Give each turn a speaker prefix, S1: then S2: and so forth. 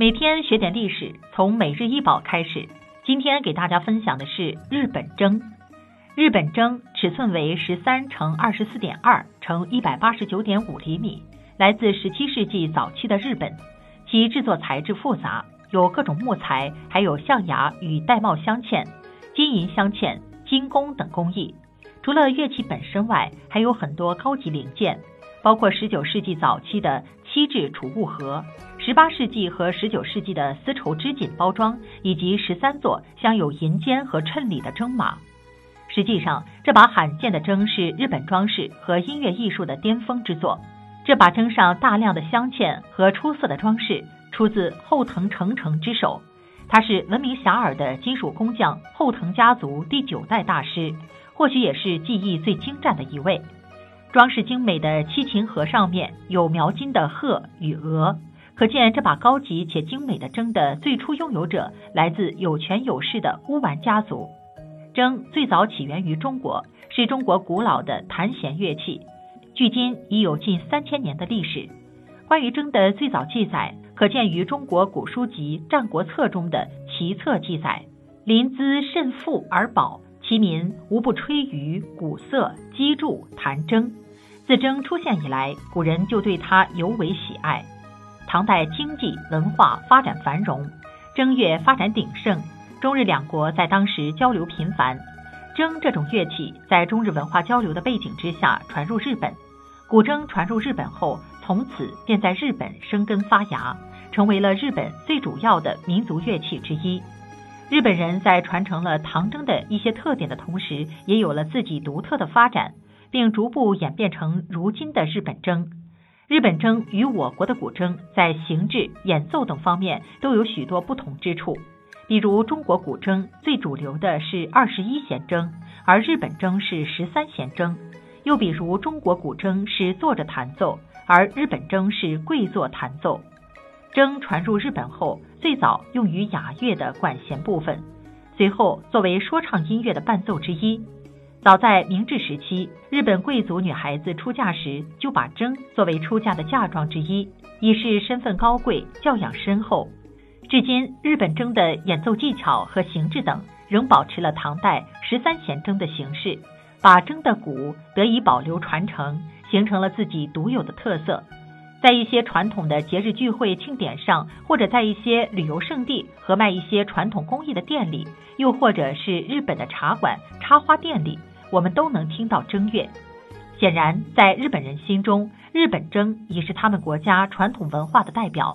S1: 每天学点历史，从每日一宝开始。今天给大家分享的是日本筝。日本筝尺寸为十三乘二十四点二乘一百八十九点五厘米，来自十七世纪早期的日本。其制作材质复杂，有各种木材，还有象牙与玳瑁镶嵌、金银镶嵌、金工等工艺。除了乐器本身外，还有很多高级零件，包括十九世纪早期的漆制储物盒。十八世纪和十九世纪的丝绸织锦包装，以及十三座镶有银尖和衬里的筝马。实际上，这把罕见的筝是日本装饰和音乐艺术的巅峰之作。这把筝上大量的镶嵌和出色的装饰，出自后藤成成之手。他是闻名遐迩的金属工匠后藤家族第九代大师，或许也是技艺最精湛的一位。装饰精美的七琴盒上面有描金的鹤与鹅。可见这把高级且精美的筝的最初拥有者来自有权有势的乌丸家族。筝最早起源于中国，是中国古老的弹弦乐器，距今已有近三千年的历史。关于筝的最早记载，可见于中国古书籍《战国策》中的齐策记载：“临淄甚富而宝，其民无不吹竽、鼓瑟、击筑、弹筝。”自筝出现以来，古人就对它尤为喜爱。唐代经济文化发展繁荣，筝乐发展鼎盛，中日两国在当时交流频繁。筝这种乐器在中日文化交流的背景之下传入日本，古筝传入日本后，从此便在日本生根发芽，成为了日本最主要的民族乐器之一。日本人在传承了唐筝的一些特点的同时，也有了自己独特的发展，并逐步演变成如今的日本筝。日本筝与我国的古筝在形制、演奏等方面都有许多不同之处。比如，中国古筝最主流的是二十一弦筝，而日本筝是十三弦筝。又比如，中国古筝是坐着弹奏，而日本筝是跪坐弹奏。筝传入日本后，最早用于雅乐的管弦部分，随后作为说唱音乐的伴奏之一。早在明治时期，日本贵族女孩子出嫁时就把筝作为出嫁的嫁妆之一，以示身份高贵、教养深厚。至今，日本筝的演奏技巧和形制等仍保持了唐代十三弦筝的形式，把筝的鼓得以保留传承，形成了自己独有的特色。在一些传统的节日聚会庆典上，或者在一些旅游胜地和卖一些传统工艺的店里，又或者是日本的茶馆、插花店里，我们都能听到正月。显然，在日本人心中，日本筝已是他们国家传统文化的代表。